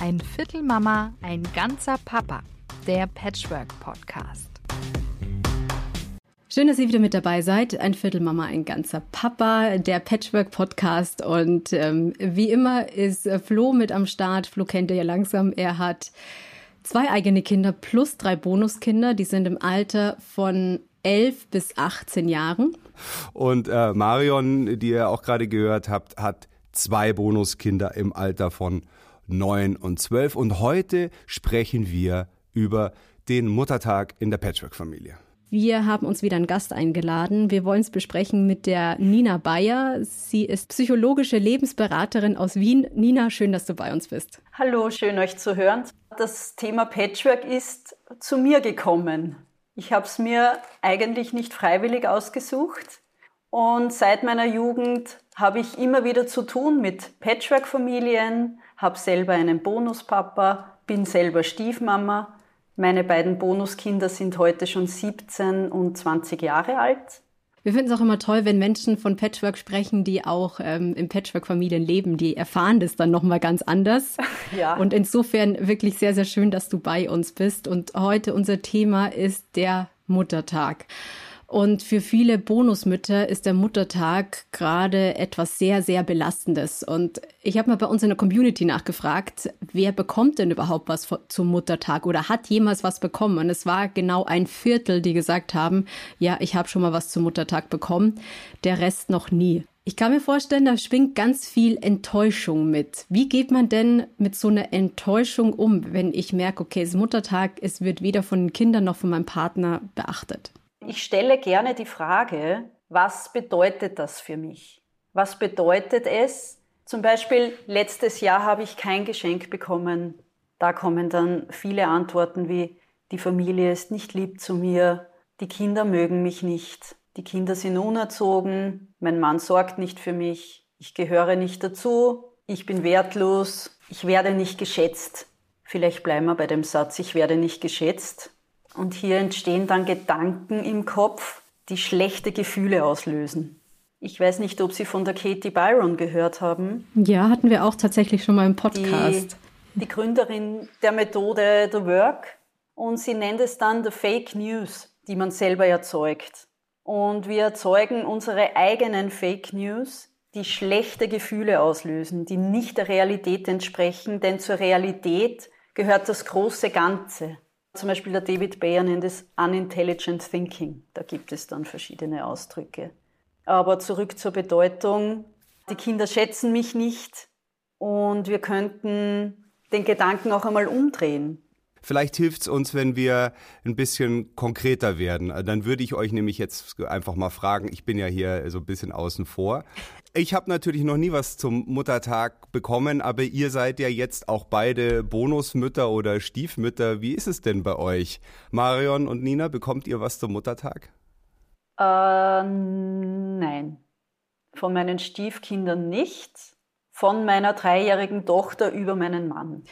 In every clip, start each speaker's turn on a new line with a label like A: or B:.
A: Ein Viertel Mama, ein ganzer Papa. Der Patchwork Podcast.
B: Schön, dass ihr wieder mit dabei seid. Ein Viertel Mama, ein ganzer Papa, der Patchwork Podcast. Und ähm, wie immer ist Flo mit am Start. Flo kennt ihr ja langsam. Er hat zwei eigene Kinder plus drei Bonuskinder. Die sind im Alter von 11 bis 18 Jahren.
C: Und äh, Marion, die ihr auch gerade gehört habt, hat zwei Bonuskinder im Alter von 9 und 12. Und heute sprechen wir über den Muttertag in der Patchwork-Familie.
B: Wir haben uns wieder einen Gast eingeladen. Wir wollen es besprechen mit der Nina Bayer. Sie ist psychologische Lebensberaterin aus Wien. Nina, schön, dass du bei uns bist.
D: Hallo, schön euch zu hören. Das Thema Patchwork ist zu mir gekommen. Ich habe es mir eigentlich nicht freiwillig ausgesucht. Und seit meiner Jugend habe ich immer wieder zu tun mit Patchwork-Familien, habe selber einen Bonuspapa, bin selber Stiefmama meine beiden Bonuskinder sind heute schon 17 und 20 Jahre alt.
B: Wir finden es auch immer toll, wenn Menschen von Patchwork sprechen, die auch ähm, in Patchwork-Familien leben. Die erfahren das dann nochmal ganz anders. Ja. Und insofern wirklich sehr, sehr schön, dass du bei uns bist. Und heute unser Thema ist der Muttertag. Und für viele Bonusmütter ist der Muttertag gerade etwas sehr, sehr Belastendes. Und ich habe mal bei uns in der Community nachgefragt, wer bekommt denn überhaupt was zum Muttertag oder hat jemals was bekommen? Und es war genau ein Viertel, die gesagt haben, ja, ich habe schon mal was zum Muttertag bekommen, der Rest noch nie. Ich kann mir vorstellen, da schwingt ganz viel Enttäuschung mit. Wie geht man denn mit so einer Enttäuschung um, wenn ich merke, okay, es ist Muttertag, es wird weder von den Kindern noch von meinem Partner beachtet?
D: Ich stelle gerne die Frage, was bedeutet das für mich? Was bedeutet es? Zum Beispiel, letztes Jahr habe ich kein Geschenk bekommen. Da kommen dann viele Antworten wie, die Familie ist nicht lieb zu mir, die Kinder mögen mich nicht, die Kinder sind unerzogen, mein Mann sorgt nicht für mich, ich gehöre nicht dazu, ich bin wertlos, ich werde nicht geschätzt. Vielleicht bleiben wir bei dem Satz, ich werde nicht geschätzt. Und hier entstehen dann Gedanken im Kopf, die schlechte Gefühle auslösen. Ich weiß nicht, ob Sie von der Katie Byron gehört haben.
B: Ja, hatten wir auch tatsächlich schon mal im Podcast.
D: Die, die Gründerin der Methode The Work. Und sie nennt es dann The Fake News, die man selber erzeugt. Und wir erzeugen unsere eigenen Fake News, die schlechte Gefühle auslösen, die nicht der Realität entsprechen, denn zur Realität gehört das große Ganze. Zum Beispiel der David Bayer nennt es Unintelligent Thinking. Da gibt es dann verschiedene Ausdrücke. Aber zurück zur Bedeutung. Die Kinder schätzen mich nicht und wir könnten den Gedanken auch einmal umdrehen.
C: Vielleicht hilft es uns, wenn wir ein bisschen konkreter werden. Dann würde ich euch nämlich jetzt einfach mal fragen, ich bin ja hier so ein bisschen außen vor. Ich habe natürlich noch nie was zum Muttertag bekommen, aber ihr seid ja jetzt auch beide Bonusmütter oder Stiefmütter. Wie ist es denn bei euch? Marion und Nina, bekommt ihr was zum Muttertag?
D: Äh, nein. Von meinen Stiefkindern nichts. Von meiner dreijährigen Tochter über meinen Mann.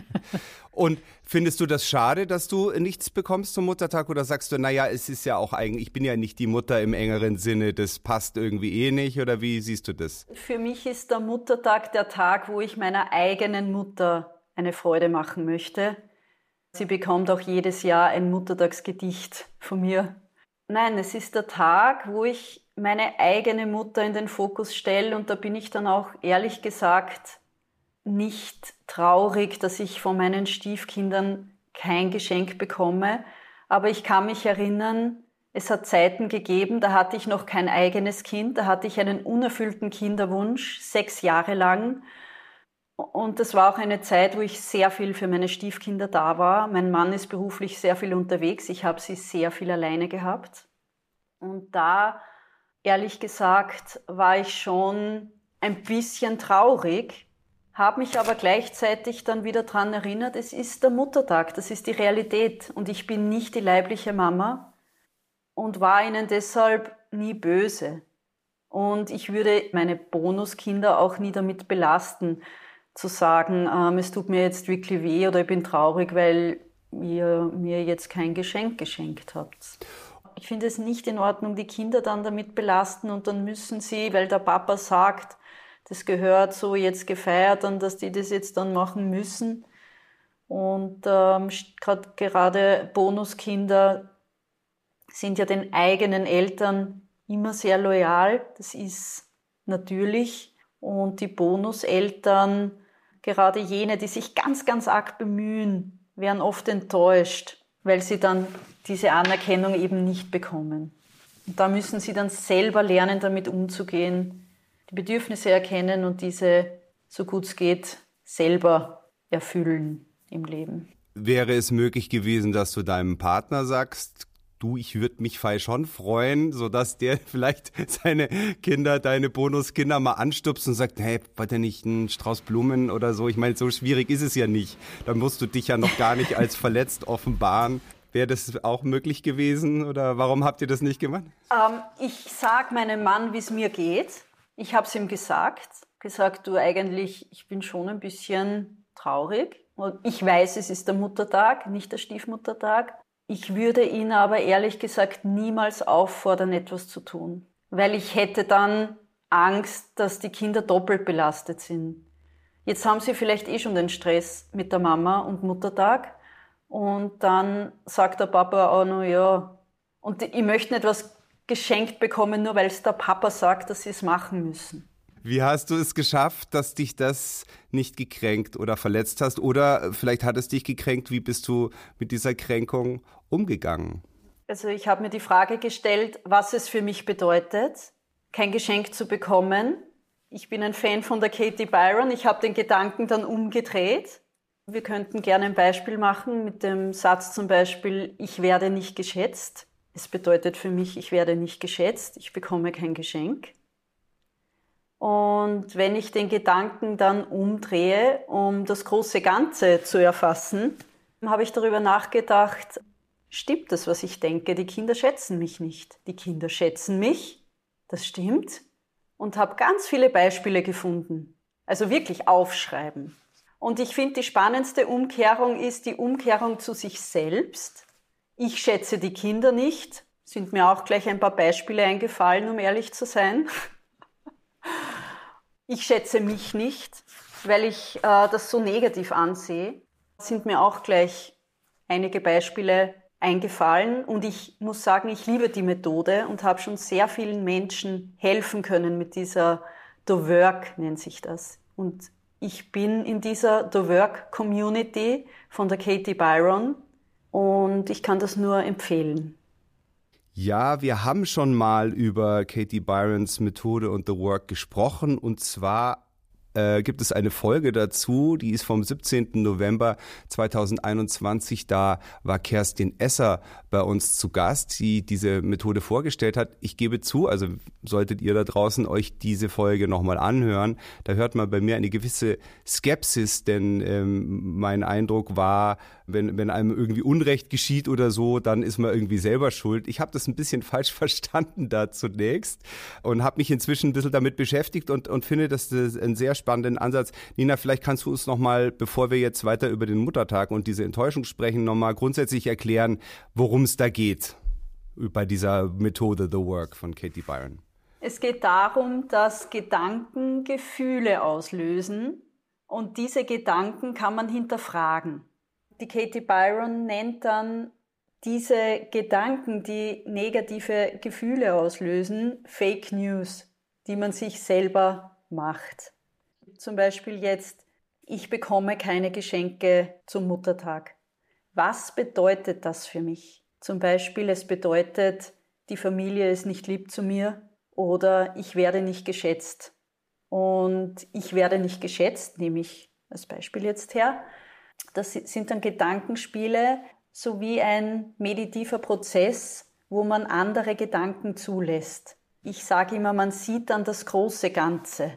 C: Und findest du das schade, dass du nichts bekommst zum Muttertag oder sagst du, naja, es ist ja auch eigentlich, ich bin ja nicht die Mutter im engeren Sinne, das passt irgendwie eh nicht oder wie siehst du das?
D: Für mich ist der Muttertag der Tag, wo ich meiner eigenen Mutter eine Freude machen möchte. Sie bekommt auch jedes Jahr ein Muttertagsgedicht von mir. Nein, es ist der Tag, wo ich meine eigene Mutter in den Fokus stelle und da bin ich dann auch ehrlich gesagt nicht traurig, dass ich von meinen Stiefkindern kein Geschenk bekomme. Aber ich kann mich erinnern, es hat Zeiten gegeben, da hatte ich noch kein eigenes Kind, da hatte ich einen unerfüllten Kinderwunsch, sechs Jahre lang. Und das war auch eine Zeit, wo ich sehr viel für meine Stiefkinder da war. Mein Mann ist beruflich sehr viel unterwegs, ich habe sie sehr viel alleine gehabt. Und da, ehrlich gesagt, war ich schon ein bisschen traurig, habe mich aber gleichzeitig dann wieder daran erinnert, es ist der Muttertag, das ist die Realität und ich bin nicht die leibliche Mama und war ihnen deshalb nie böse. Und ich würde meine Bonuskinder auch nie damit belasten, zu sagen, ähm, es tut mir jetzt wirklich weh oder ich bin traurig, weil ihr mir jetzt kein Geschenk geschenkt habt. Ich finde es nicht in Ordnung, die Kinder dann damit belasten und dann müssen sie, weil der Papa sagt, das gehört so jetzt gefeiert und dass die das jetzt dann machen müssen. Und ähm, gerade Bonuskinder sind ja den eigenen Eltern immer sehr loyal. Das ist natürlich. Und die Bonuseltern, gerade jene, die sich ganz, ganz arg bemühen, werden oft enttäuscht, weil sie dann diese Anerkennung eben nicht bekommen. Und da müssen sie dann selber lernen, damit umzugehen, die Bedürfnisse erkennen und diese, so gut es geht, selber erfüllen im Leben.
C: Wäre es möglich gewesen, dass du deinem Partner sagst, du, ich würde mich schon freuen, sodass der vielleicht seine Kinder, deine Bonuskinder mal anstupst und sagt, hey, warte nicht ein Strauß Blumen oder so. Ich meine, so schwierig ist es ja nicht. Da musst du dich ja noch gar nicht als verletzt offenbaren. Wäre das auch möglich gewesen oder warum habt ihr das nicht gemacht?
D: Ähm, ich sag meinem Mann, wie es mir geht. Ich habe es ihm gesagt. Gesagt, du eigentlich, ich bin schon ein bisschen traurig. Und ich weiß, es ist der Muttertag, nicht der Stiefmuttertag. Ich würde ihn aber ehrlich gesagt niemals auffordern, etwas zu tun, weil ich hätte dann Angst, dass die Kinder doppelt belastet sind. Jetzt haben sie vielleicht eh schon den Stress mit der Mama und Muttertag und dann sagt der Papa auch nur, ja, und ich möchte nicht was geschenkt bekommen, nur weil es der Papa sagt, dass sie es machen müssen.
C: Wie hast du es geschafft, dass dich das nicht gekränkt oder verletzt hast? Oder vielleicht hat es dich gekränkt. Wie bist du mit dieser Kränkung umgegangen?
D: Also ich habe mir die Frage gestellt, was es für mich bedeutet, kein Geschenk zu bekommen. Ich bin ein Fan von der Katie Byron. Ich habe den Gedanken dann umgedreht. Wir könnten gerne ein Beispiel machen mit dem Satz zum Beispiel, ich werde nicht geschätzt. Es bedeutet für mich, ich werde nicht geschätzt, ich bekomme kein Geschenk. Und wenn ich den Gedanken dann umdrehe, um das große Ganze zu erfassen, habe ich darüber nachgedacht, stimmt das, was ich denke? Die Kinder schätzen mich nicht. Die Kinder schätzen mich, das stimmt. Und habe ganz viele Beispiele gefunden. Also wirklich aufschreiben. Und ich finde, die spannendste Umkehrung ist die Umkehrung zu sich selbst. Ich schätze die Kinder nicht. Sind mir auch gleich ein paar Beispiele eingefallen, um ehrlich zu sein. Ich schätze mich nicht, weil ich äh, das so negativ ansehe. Sind mir auch gleich einige Beispiele eingefallen und ich muss sagen, ich liebe die Methode und habe schon sehr vielen Menschen helfen können mit dieser The Work nennt sich das. Und ich bin in dieser The Work Community von der Katie Byron und ich kann das nur empfehlen.
C: Ja, wir haben schon mal über Katie Byrons Methode und The Work gesprochen und zwar äh, gibt es eine Folge dazu, die ist vom 17. November 2021. Da war Kerstin Esser bei uns zu Gast, die diese Methode vorgestellt hat. Ich gebe zu, also solltet ihr da draußen euch diese Folge nochmal anhören, da hört man bei mir eine gewisse Skepsis, denn ähm, mein Eindruck war, wenn, wenn einem irgendwie Unrecht geschieht oder so, dann ist man irgendwie selber schuld. Ich habe das ein bisschen falsch verstanden da zunächst und habe mich inzwischen ein bisschen damit beschäftigt und, und finde, das ein sehr spannenden Ansatz. Nina, vielleicht kannst du uns nochmal, bevor wir jetzt weiter über den Muttertag und diese Enttäuschung sprechen, nochmal grundsätzlich erklären, worum es da geht bei dieser Methode The Work von Katie Byron.
D: Es geht darum, dass Gedanken Gefühle auslösen und diese Gedanken kann man hinterfragen. Die Katie Byron nennt dann diese Gedanken, die negative Gefühle auslösen, Fake News, die man sich selber macht. Zum Beispiel jetzt, ich bekomme keine Geschenke zum Muttertag. Was bedeutet das für mich? Zum Beispiel, es bedeutet, die Familie ist nicht lieb zu mir oder ich werde nicht geschätzt. Und ich werde nicht geschätzt, nehme ich als Beispiel jetzt her. Das sind dann Gedankenspiele sowie ein meditiver Prozess, wo man andere Gedanken zulässt. Ich sage immer, man sieht dann das große Ganze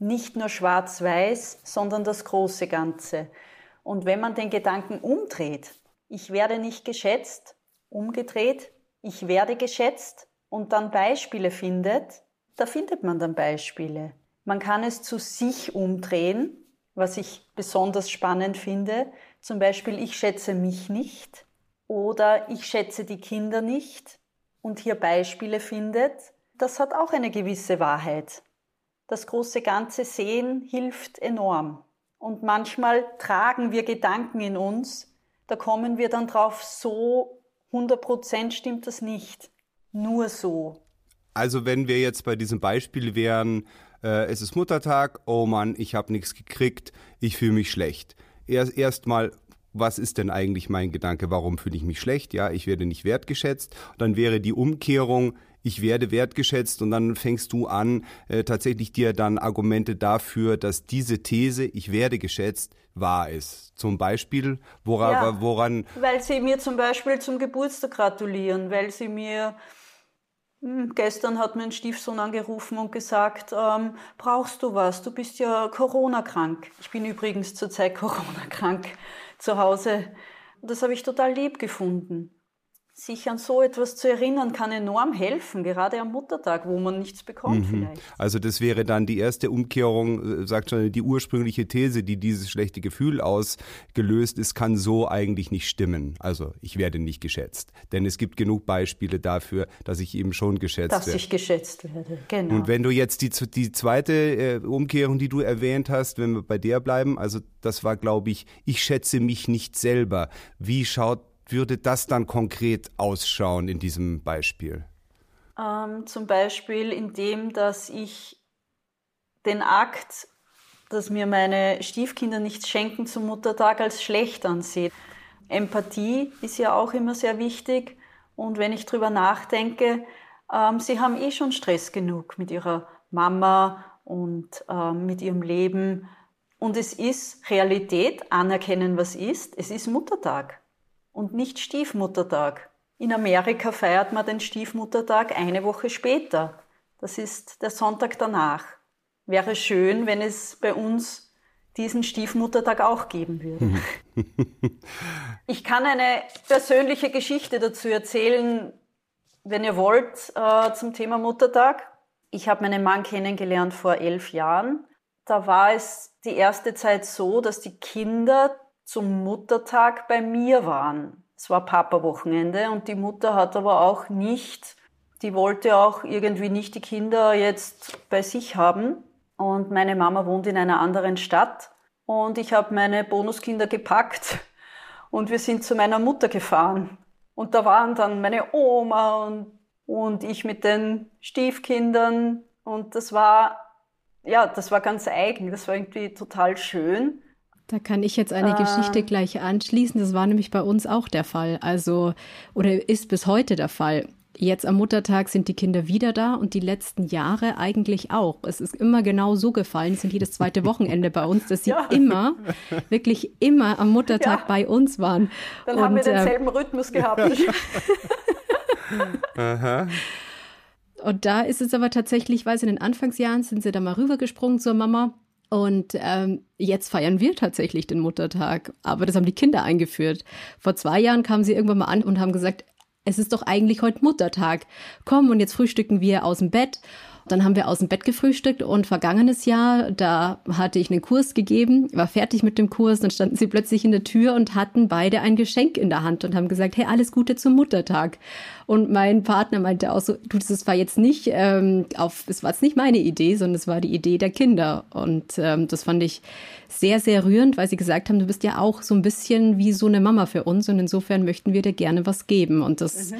D: nicht nur schwarz-weiß, sondern das große Ganze. Und wenn man den Gedanken umdreht, ich werde nicht geschätzt, umgedreht, ich werde geschätzt und dann Beispiele findet, da findet man dann Beispiele. Man kann es zu sich umdrehen, was ich besonders spannend finde. Zum Beispiel, ich schätze mich nicht oder ich schätze die Kinder nicht und hier Beispiele findet. Das hat auch eine gewisse Wahrheit. das große Ganze sehen hilft enorm. Und manchmal tragen wir Gedanken in uns, da kommen wir dann drauf, so 100 Prozent stimmt das nicht. Nur so.
C: Also wenn wir jetzt bei diesem Beispiel wären, äh, es ist Muttertag, oh Mann, ich habe nichts gekriegt, ich fühle mich schlecht. Erst erstmal was ist denn eigentlich mein Gedanke, warum fühle ich mich schlecht? Ja, ich werde nicht wertgeschätzt. Dann wäre die Umkehrung, ich werde wertgeschätzt und dann fängst du an, äh, tatsächlich dir dann Argumente dafür, dass diese These, ich werde geschätzt, wahr ist. Zum Beispiel, woran, ja, woran.
D: Weil sie mir zum Beispiel zum Geburtstag gratulieren, weil sie mir Gestern hat mein Stiefsohn angerufen und gesagt, ähm, brauchst du was? Du bist ja Corona-krank. Ich bin übrigens zurzeit Corona-krank zu Hause. Das habe ich total lieb gefunden sich an so etwas zu erinnern, kann enorm helfen, gerade am Muttertag, wo man nichts bekommt mhm. vielleicht.
C: Also das wäre dann die erste Umkehrung, äh, sagt schon die ursprüngliche These, die dieses schlechte Gefühl ausgelöst ist, kann so eigentlich nicht stimmen. Also ich werde nicht geschätzt. Denn es gibt genug Beispiele dafür, dass ich eben schon geschätzt
D: dass
C: werde.
D: Dass ich geschätzt werde, genau.
C: Und wenn du jetzt die, die zweite äh, Umkehrung, die du erwähnt hast, wenn wir bei der bleiben, also das war, glaube ich, ich schätze mich nicht selber. Wie schaut würde das dann konkret ausschauen in diesem Beispiel?
D: Ähm, zum Beispiel in dem, dass ich den Akt, dass mir meine Stiefkinder nichts schenken zum Muttertag als schlecht ansehe. Empathie ist ja auch immer sehr wichtig. Und wenn ich drüber nachdenke, ähm, sie haben eh schon Stress genug mit ihrer Mama und ähm, mit ihrem Leben. Und es ist Realität, anerkennen, was ist. Es ist Muttertag und nicht Stiefmuttertag. In Amerika feiert man den Stiefmuttertag eine Woche später. Das ist der Sonntag danach. Wäre schön, wenn es bei uns diesen Stiefmuttertag auch geben würde. ich kann eine persönliche Geschichte dazu erzählen, wenn ihr wollt, äh, zum Thema Muttertag. Ich habe meinen Mann kennengelernt vor elf Jahren. Da war es die erste Zeit so, dass die Kinder zum Muttertag bei mir waren. Es war Papa-Wochenende und die Mutter hat aber auch nicht, die wollte auch irgendwie nicht die Kinder jetzt bei sich haben. Und meine Mama wohnt in einer anderen Stadt und ich habe meine Bonuskinder gepackt und wir sind zu meiner Mutter gefahren. Und da waren dann meine Oma und, und ich mit den Stiefkindern und das war, ja, das war ganz eigen, das war irgendwie total schön.
B: Da kann ich jetzt eine äh, Geschichte gleich anschließen. Das war nämlich bei uns auch der Fall. Also, oder ist bis heute der Fall. Jetzt am Muttertag sind die Kinder wieder da und die letzten Jahre eigentlich auch. Es ist immer genau so gefallen, es sind jedes zweite Wochenende bei uns, dass sie ja. immer, wirklich immer am Muttertag ja. bei uns waren.
D: Dann und, haben wir denselben äh, Rhythmus gehabt.
B: Aha. Und da ist es aber tatsächlich, weiß in den Anfangsjahren sind sie da mal rübergesprungen zur Mama und ähm, jetzt feiern wir tatsächlich den Muttertag. Aber das haben die Kinder eingeführt. Vor zwei Jahren kamen sie irgendwann mal an und haben gesagt, es ist doch eigentlich heute Muttertag. Komm, und jetzt frühstücken wir aus dem Bett. Dann haben wir aus dem Bett gefrühstückt und vergangenes Jahr, da hatte ich einen Kurs gegeben, war fertig mit dem Kurs, dann standen sie plötzlich in der Tür und hatten beide ein Geschenk in der Hand und haben gesagt, hey, alles Gute zum Muttertag. Und mein Partner meinte auch so, du, das war jetzt nicht ähm, auf, es war jetzt nicht meine Idee, sondern es war die Idee der Kinder. Und ähm, das fand ich sehr, sehr rührend, weil sie gesagt haben, du bist ja auch so ein bisschen wie so eine Mama für uns und insofern möchten wir dir gerne was geben. Und das mhm.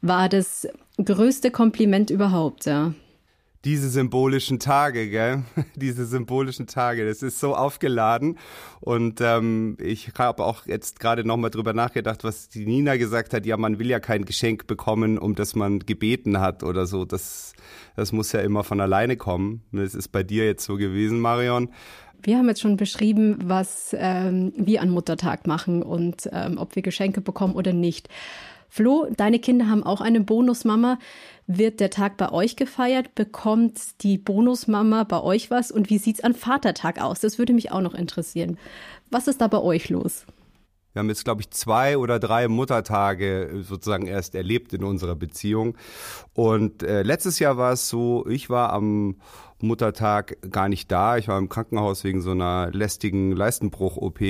B: war das größte Kompliment überhaupt, ja
C: diese symbolischen Tage, gell? Diese symbolischen Tage, das ist so aufgeladen. Und ähm, ich habe auch jetzt gerade nochmal drüber nachgedacht, was die Nina gesagt hat. Ja, man will ja kein Geschenk bekommen, um das man gebeten hat oder so. Das, das muss ja immer von alleine kommen. Das ist bei dir jetzt so gewesen, Marion.
B: Wir haben jetzt schon beschrieben, was ähm, wir an Muttertag machen und ähm, ob wir Geschenke bekommen oder nicht. Flo, deine Kinder haben auch eine Bonusmama. Wird der Tag bei euch gefeiert? Bekommt die Bonusmama bei euch was? Und wie sieht's an Vatertag aus? Das würde mich auch noch interessieren. Was ist da bei euch los?
C: Wir haben jetzt, glaube ich, zwei oder drei Muttertage sozusagen erst erlebt in unserer Beziehung. Und äh, letztes Jahr war es so, ich war am Muttertag gar nicht da. Ich war im Krankenhaus wegen so einer lästigen Leistenbruch-OP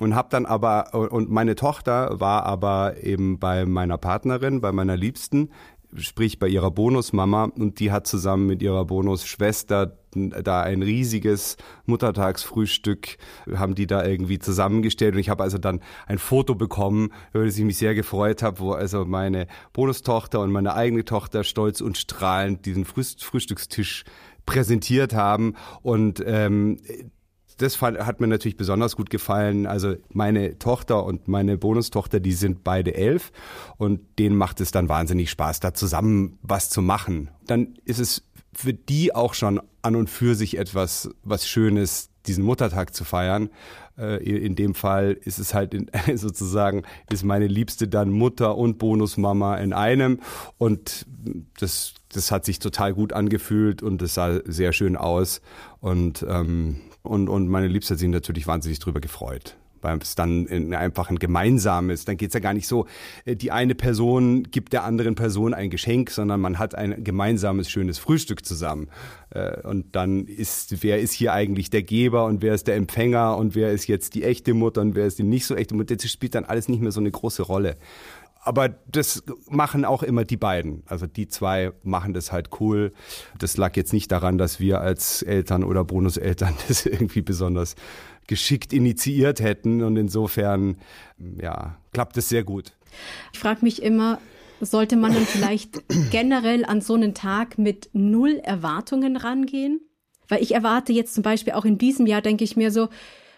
C: und habe dann aber und meine Tochter war aber eben bei meiner Partnerin, bei meiner Liebsten sprich bei ihrer Bonusmama und die hat zusammen mit ihrer Bonusschwester da ein riesiges Muttertagsfrühstück haben die da irgendwie zusammengestellt und ich habe also dann ein Foto bekommen, über das ich mich sehr gefreut habe, wo also meine Bonustochter und meine eigene Tochter stolz und strahlend diesen Frühstückstisch präsentiert haben und ähm, das hat mir natürlich besonders gut gefallen. Also meine Tochter und meine Bonustochter, die sind beide elf und denen macht es dann wahnsinnig Spaß, da zusammen was zu machen. Dann ist es für die auch schon an und für sich etwas, was Schönes, diesen Muttertag zu feiern. Äh, in dem Fall ist es halt in, sozusagen, ist meine Liebste dann Mutter und Bonusmama in einem. Und das, das hat sich total gut angefühlt und es sah sehr schön aus. Und, ähm, und, und meine Liebste hat sich natürlich wahnsinnig drüber gefreut weil es dann einfach ein gemeinsames, dann geht es ja gar nicht so, äh, die eine Person gibt der anderen Person ein Geschenk, sondern man hat ein gemeinsames, schönes Frühstück zusammen. Äh, und dann ist, wer ist hier eigentlich der Geber und wer ist der Empfänger und wer ist jetzt die echte Mutter und wer ist die nicht so echte Mutter, das spielt dann alles nicht mehr so eine große Rolle. Aber das machen auch immer die beiden. Also die zwei machen das halt cool. Das lag jetzt nicht daran, dass wir als Eltern oder Bonuseltern das irgendwie besonders geschickt initiiert hätten. Und insofern, ja, klappt es sehr gut.
B: Ich frage mich immer, sollte man dann vielleicht generell an so einen Tag mit null Erwartungen rangehen? Weil ich erwarte jetzt zum Beispiel auch in diesem Jahr, denke ich mir so,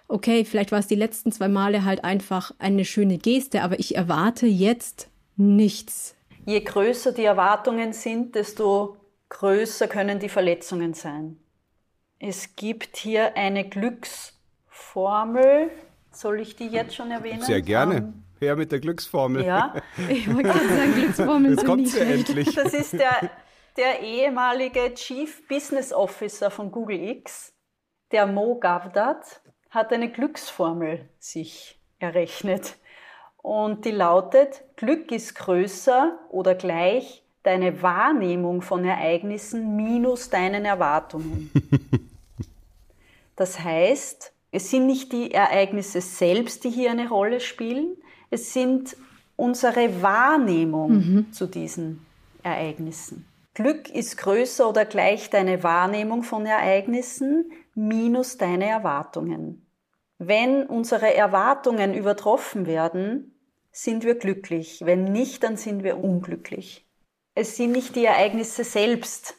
B: okay, vielleicht war es die letzten zwei Male halt einfach eine schöne Geste, aber ich erwarte jetzt nichts.
D: Je größer die Erwartungen sind, desto größer können die Verletzungen sein. Es gibt hier eine Glücks- Glücksformel. Soll ich die jetzt schon erwähnen?
C: Sehr gerne. Ähm, Her mit der Glücksformel.
D: Ja,
B: ich wollte gerade sagen, Glücksformel
C: Jetzt kommt sie endlich.
D: Das ist der, der ehemalige Chief Business Officer von Google X, der Mo Gavdat, hat eine Glücksformel sich errechnet. Und die lautet, Glück ist größer oder gleich deine Wahrnehmung von Ereignissen minus deinen Erwartungen. Das heißt, es sind nicht die Ereignisse selbst, die hier eine Rolle spielen, es sind unsere Wahrnehmung mhm. zu diesen Ereignissen. Glück ist größer oder gleich deine Wahrnehmung von Ereignissen minus deine Erwartungen. Wenn unsere Erwartungen übertroffen werden, sind wir glücklich. Wenn nicht, dann sind wir unglücklich. Es sind nicht die Ereignisse selbst,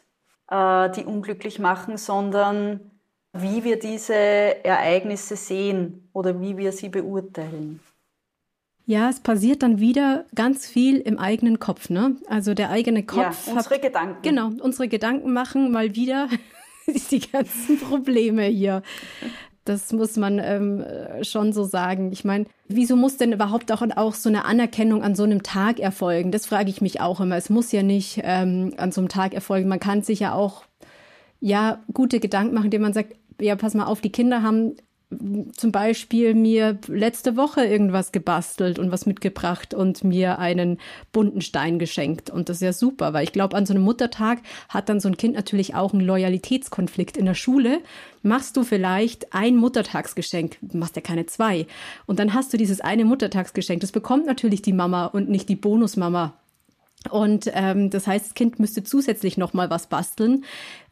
D: äh, die unglücklich machen, sondern wie wir diese Ereignisse sehen oder wie wir sie beurteilen.
B: Ja, es passiert dann wieder ganz viel im eigenen Kopf, ne? Also der eigene Kopf.
D: Ja, unsere
B: hat,
D: Gedanken.
B: Genau, unsere Gedanken machen mal wieder die ganzen Probleme hier. Das muss man ähm, schon so sagen. Ich meine, wieso muss denn überhaupt auch, auch so eine Anerkennung an so einem Tag erfolgen? Das frage ich mich auch immer. Es muss ja nicht ähm, an so einem Tag erfolgen. Man kann sich ja auch ja gute Gedanken machen, indem man sagt, ja, pass mal auf, die Kinder haben zum Beispiel mir letzte Woche irgendwas gebastelt und was mitgebracht und mir einen bunten Stein geschenkt. Und das ist ja super, weil ich glaube, an so einem Muttertag hat dann so ein Kind natürlich auch einen Loyalitätskonflikt in der Schule. Machst du vielleicht ein Muttertagsgeschenk, machst ja keine zwei. Und dann hast du dieses eine Muttertagsgeschenk. Das bekommt natürlich die Mama und nicht die Bonusmama. Und ähm, das heißt, das Kind müsste zusätzlich noch mal was basteln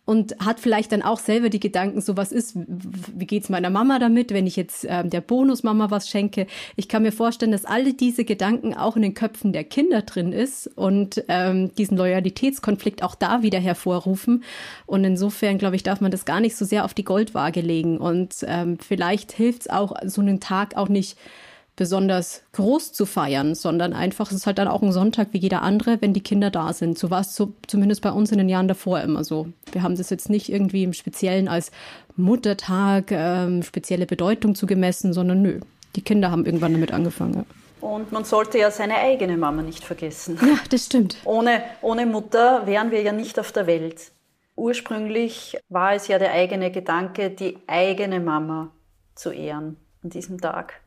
B: und hat vielleicht dann auch selber die Gedanken, so was ist, wie geht's meiner Mama damit, wenn ich jetzt ähm, der Bonusmama was schenke. Ich kann mir vorstellen, dass alle diese Gedanken auch in den Köpfen der Kinder drin ist und ähm, diesen Loyalitätskonflikt auch da wieder hervorrufen. Und insofern, glaube ich, darf man das gar nicht so sehr auf die Goldwaage legen. Und ähm, vielleicht hilft es auch, so einen Tag auch nicht besonders groß zu feiern, sondern einfach, es ist halt dann auch ein Sonntag wie jeder andere, wenn die Kinder da sind. So war es so, zumindest bei uns in den Jahren davor immer so. Wir haben das jetzt nicht irgendwie im Speziellen als Muttertag ähm, spezielle Bedeutung zugemessen, sondern nö, die Kinder haben irgendwann damit angefangen.
D: Und man sollte ja seine eigene Mama nicht vergessen.
B: Ja, das stimmt.
D: Ohne, ohne Mutter wären wir ja nicht auf der Welt. Ursprünglich war es ja der eigene Gedanke, die eigene Mama zu ehren an diesem Tag.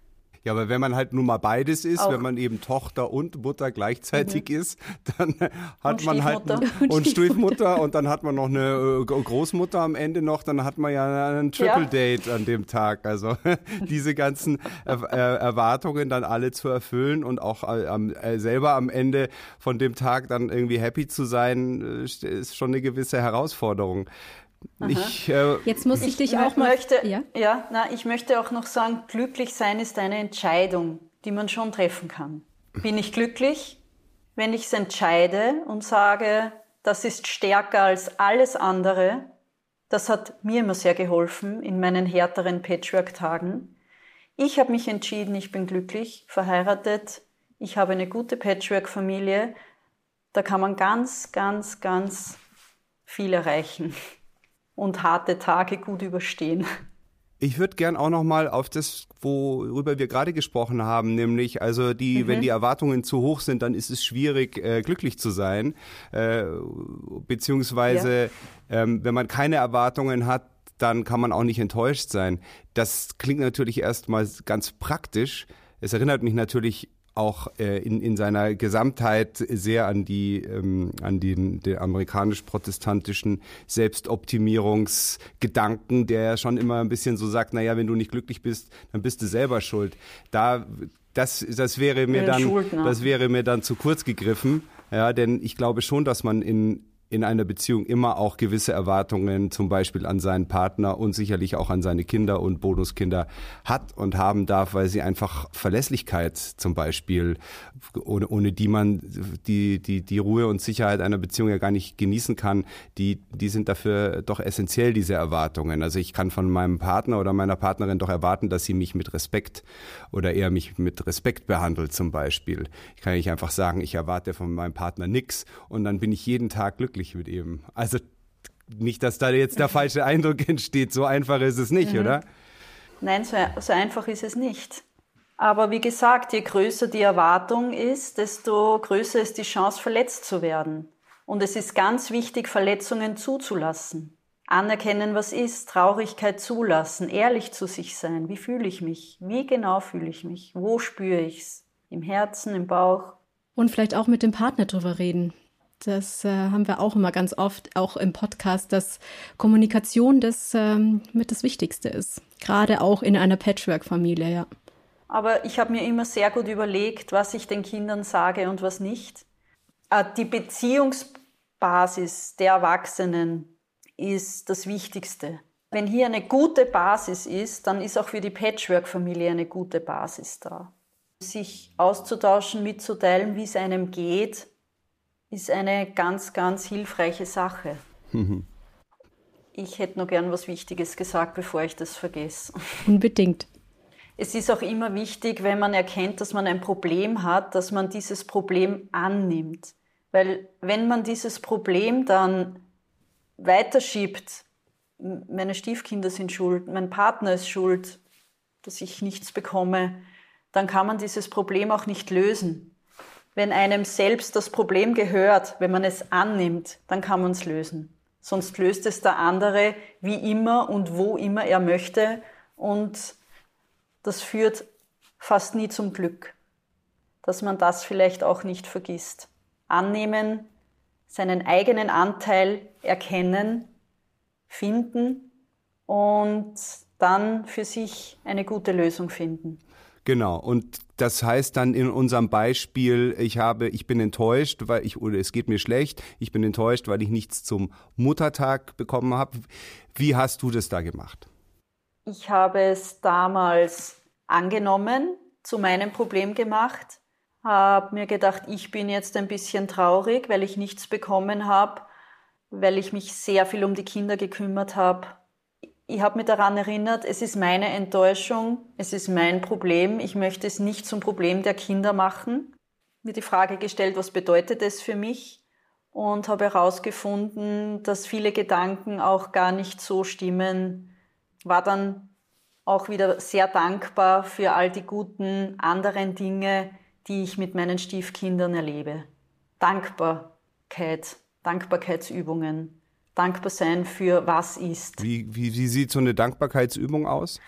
C: Ja, aber wenn man halt nun mal beides ist, auch. wenn man eben Tochter und Mutter gleichzeitig mhm. ist, dann hat und man halt und Stiefmutter und dann hat man noch eine äh, Großmutter am Ende noch, dann hat man ja ein Triple Date ja. an dem Tag. Also diese ganzen er Erwartungen dann alle zu erfüllen und auch äh, selber am Ende von dem Tag dann irgendwie happy zu sein, äh, ist schon eine gewisse Herausforderung.
B: Ich, äh, Jetzt muss ich, ich dich auch
D: mal. Möchte, ja, ja na, ich möchte auch noch sagen, glücklich sein ist eine Entscheidung, die man schon treffen kann. Bin ich glücklich, wenn ich es entscheide und sage, das ist stärker als alles andere? Das hat mir immer sehr geholfen in meinen härteren Patchwork-Tagen. Ich habe mich entschieden, ich bin glücklich, verheiratet, ich habe eine gute Patchwork-Familie. Da kann man ganz, ganz, ganz viel erreichen und harte Tage gut überstehen.
C: Ich würde gern auch noch mal auf das, worüber wir gerade gesprochen haben, nämlich also die, mhm. wenn die Erwartungen zu hoch sind, dann ist es schwierig, äh, glücklich zu sein, äh, beziehungsweise ja. ähm, wenn man keine Erwartungen hat, dann kann man auch nicht enttäuscht sein. Das klingt natürlich erstmal ganz praktisch. Es erinnert mich natürlich auch äh, in, in seiner Gesamtheit sehr an die ähm, an den, den amerikanisch-protestantischen Selbstoptimierungsgedanken, der ja schon immer ein bisschen so sagt, naja, wenn du nicht glücklich bist, dann bist du selber schuld. Da das das wäre mir dann Schuld, ne? das wäre mir dann zu kurz gegriffen, ja, denn ich glaube schon, dass man in in einer Beziehung immer auch gewisse Erwartungen zum Beispiel an seinen Partner und sicherlich auch an seine Kinder und Bonuskinder hat und haben darf, weil sie einfach Verlässlichkeit zum Beispiel, ohne, ohne die man die, die, die Ruhe und Sicherheit einer Beziehung ja gar nicht genießen kann, die, die sind dafür doch essentiell, diese Erwartungen. Also ich kann von meinem Partner oder meiner Partnerin doch erwarten, dass sie mich mit Respekt oder eher mich mit Respekt behandelt zum Beispiel. Ich kann nicht einfach sagen, ich erwarte von meinem Partner nichts und dann bin ich jeden Tag glücklich glücklich mit ihm. Also nicht, dass da jetzt der falsche Eindruck entsteht. So einfach ist es nicht, mhm. oder?
D: Nein, so, so einfach ist es nicht. Aber wie gesagt, je größer die Erwartung ist, desto größer ist die Chance, verletzt zu werden. Und es ist ganz wichtig, Verletzungen zuzulassen. Anerkennen, was ist, Traurigkeit zulassen, ehrlich zu sich sein. Wie fühle ich mich? Wie genau fühle ich mich? Wo spüre ich es? Im Herzen, im Bauch?
B: Und vielleicht auch mit dem Partner drüber reden. Das äh, haben wir auch immer ganz oft, auch im Podcast, dass Kommunikation das ähm, mit das Wichtigste ist. Gerade auch in einer Patchwork-Familie, ja.
D: Aber ich habe mir immer sehr gut überlegt, was ich den Kindern sage und was nicht. Äh, die Beziehungsbasis der Erwachsenen ist das Wichtigste. Wenn hier eine gute Basis ist, dann ist auch für die Patchwork-Familie eine gute Basis da. Sich auszutauschen, mitzuteilen, wie es einem geht, ist eine ganz, ganz hilfreiche Sache. Mhm. Ich hätte noch gern was Wichtiges gesagt, bevor ich das vergesse.
B: Unbedingt.
D: Es ist auch immer wichtig, wenn man erkennt, dass man ein Problem hat, dass man dieses Problem annimmt. Weil wenn man dieses Problem dann weiterschiebt, meine Stiefkinder sind schuld, mein Partner ist schuld, dass ich nichts bekomme, dann kann man dieses Problem auch nicht lösen. Wenn einem selbst das Problem gehört, wenn man es annimmt, dann kann man es lösen. Sonst löst es der andere wie immer und wo immer er möchte und das führt fast nie zum Glück. Dass man das vielleicht auch nicht vergisst. Annehmen, seinen eigenen Anteil erkennen, finden und dann für sich eine gute Lösung finden.
C: Genau. Und das heißt dann in unserem Beispiel, ich habe, ich bin enttäuscht, weil ich, oder es geht mir schlecht, ich bin enttäuscht, weil ich nichts zum Muttertag bekommen habe. Wie hast du das da gemacht?
D: Ich habe es damals angenommen, zu meinem Problem gemacht, habe mir gedacht, ich bin jetzt ein bisschen traurig, weil ich nichts bekommen habe, weil ich mich sehr viel um die Kinder gekümmert habe ich habe mich daran erinnert, es ist meine Enttäuschung, es ist mein Problem, ich möchte es nicht zum Problem der Kinder machen. Mir die Frage gestellt, was bedeutet es für mich? Und habe herausgefunden, dass viele Gedanken auch gar nicht so stimmen. War dann auch wieder sehr dankbar für all die guten anderen Dinge, die ich mit meinen Stiefkindern erlebe. Dankbarkeit, Dankbarkeitsübungen dankbar sein für was ist.
C: Wie, wie, wie sieht so eine Dankbarkeitsübung aus?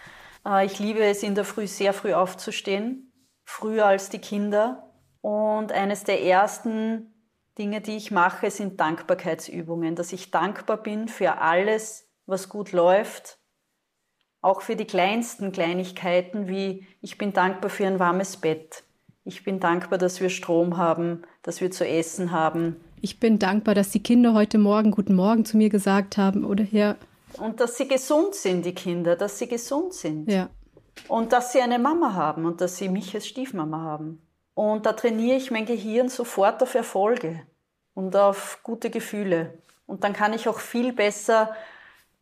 D: Äh, ich liebe es, in der Früh sehr früh aufzustehen, früher als die Kinder. Und eines der ersten Dinge, die ich mache, sind Dankbarkeitsübungen, dass ich dankbar bin für alles, was gut läuft, auch für die kleinsten Kleinigkeiten, wie ich bin dankbar für ein warmes Bett, ich bin dankbar, dass wir Strom haben, dass wir zu essen haben.
B: Ich bin dankbar, dass die Kinder heute Morgen guten Morgen zu mir gesagt haben oder ja.
D: Und dass sie gesund sind, die Kinder, dass sie gesund sind.
B: Ja.
D: Und dass sie eine Mama haben und dass sie mich als Stiefmama haben. Und da trainiere ich mein Gehirn sofort auf Erfolge und auf gute Gefühle. Und dann kann ich auch viel besser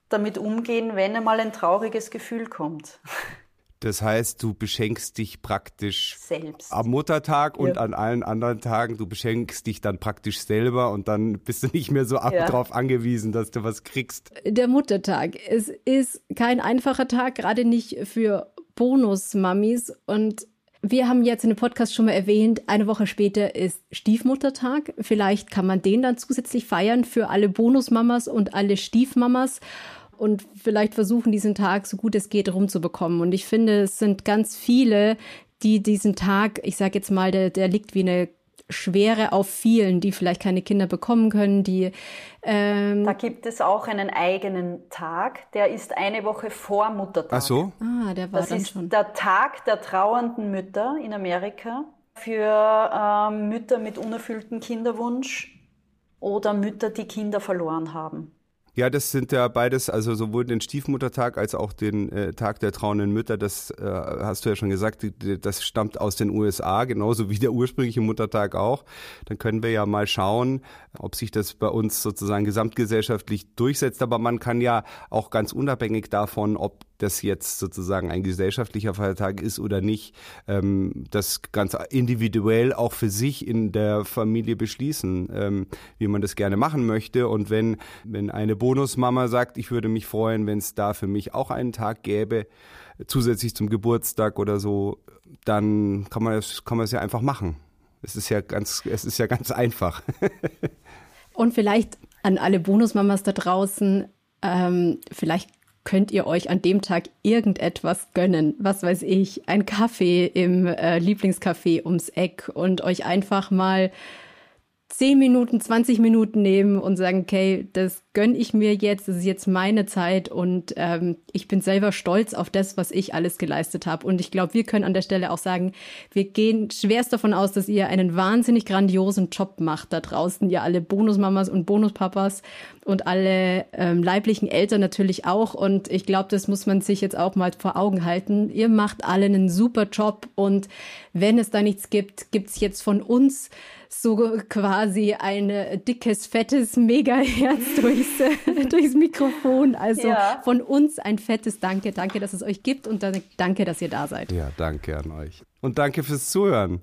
D: damit umgehen, wenn einmal ein trauriges Gefühl kommt.
C: Das heißt, du beschenkst dich praktisch
D: selbst
C: am Muttertag und ja. an allen anderen Tagen. Du beschenkst dich dann praktisch selber und dann bist du nicht mehr so ja. darauf angewiesen, dass du was kriegst.
B: Der Muttertag. Es ist kein einfacher Tag, gerade nicht für Bonus-Mamis. Und wir haben jetzt in dem Podcast schon mal erwähnt, eine Woche später ist Stiefmuttertag. Vielleicht kann man den dann zusätzlich feiern für alle Bonusmamas und alle Stiefmamas und vielleicht versuchen, diesen Tag so gut es geht rumzubekommen. Und ich finde, es sind ganz viele, die diesen Tag, ich sage jetzt mal, der, der liegt wie eine Schwere auf vielen, die vielleicht keine Kinder bekommen können, die
D: ähm Da gibt es auch einen eigenen Tag, der ist eine Woche vor Muttertag.
C: Ach so?
B: Ah, der war
D: das
B: dann
D: ist
B: schon.
D: Der Tag der trauernden Mütter in Amerika für ähm, Mütter mit unerfülltem Kinderwunsch oder Mütter, die Kinder verloren haben.
C: Ja, das sind ja beides, also sowohl den Stiefmuttertag als auch den äh, Tag der trauenden Mütter, das äh, hast du ja schon gesagt, das stammt aus den USA, genauso wie der ursprüngliche Muttertag auch. Dann können wir ja mal schauen, ob sich das bei uns sozusagen gesamtgesellschaftlich durchsetzt. Aber man kann ja auch ganz unabhängig davon, ob das jetzt sozusagen ein gesellschaftlicher Feiertag ist oder nicht, ähm, das ganz individuell auch für sich in der Familie beschließen, ähm, wie man das gerne machen möchte. Und wenn, wenn eine Bonusmama sagt, ich würde mich freuen, wenn es da für mich auch einen Tag gäbe, zusätzlich zum Geburtstag oder so, dann kann man das, kann es ja einfach machen. Es ist ja ganz, es ist ja ganz einfach.
B: Und vielleicht an alle Bonusmamas da draußen, ähm, vielleicht könnt ihr euch an dem Tag irgendetwas gönnen. Was weiß ich, ein Kaffee im äh, Lieblingscafé ums Eck und euch einfach mal 10 Minuten, 20 Minuten nehmen und sagen, okay, das gönn ich mir jetzt, das ist jetzt meine Zeit und ähm, ich bin selber stolz auf das, was ich alles geleistet habe. Und ich glaube, wir können an der Stelle auch sagen, wir gehen schwerst davon aus, dass ihr einen wahnsinnig grandiosen Job macht da draußen, ihr alle Bonusmamas und Bonuspapas und alle ähm, leiblichen Eltern natürlich auch. Und ich glaube, das muss man sich jetzt auch mal vor Augen halten. Ihr macht alle einen super Job und wenn es da nichts gibt, gibt's jetzt von uns so quasi ein dickes, fettes Megaherz durchs, durchs Mikrofon. Also ja. von uns ein fettes Danke. Danke, dass es euch gibt und danke, dass ihr da seid.
C: Ja, danke an euch. Und danke fürs Zuhören.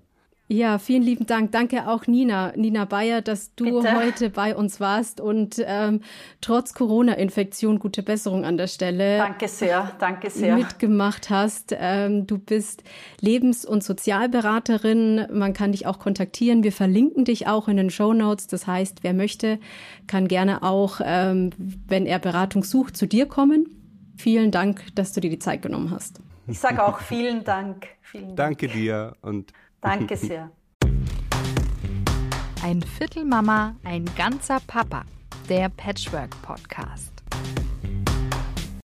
B: Ja, vielen lieben Dank. Danke auch Nina, Nina Bayer, dass du Bitte. heute bei uns warst und ähm, trotz Corona-Infektion gute Besserung an der Stelle.
D: Danke sehr, danke sehr.
B: Mitgemacht hast. Ähm, du bist Lebens- und Sozialberaterin. Man kann dich auch kontaktieren. Wir verlinken dich auch in den Show Notes. Das heißt, wer möchte, kann gerne auch, ähm, wenn er Beratung sucht, zu dir kommen. Vielen Dank, dass du dir die Zeit genommen hast.
D: Ich sage auch vielen Dank. Vielen
C: Dank. Danke dir und
D: Danke sehr.
A: Ein Viertel Mama, ein ganzer Papa. Der Patchwork Podcast.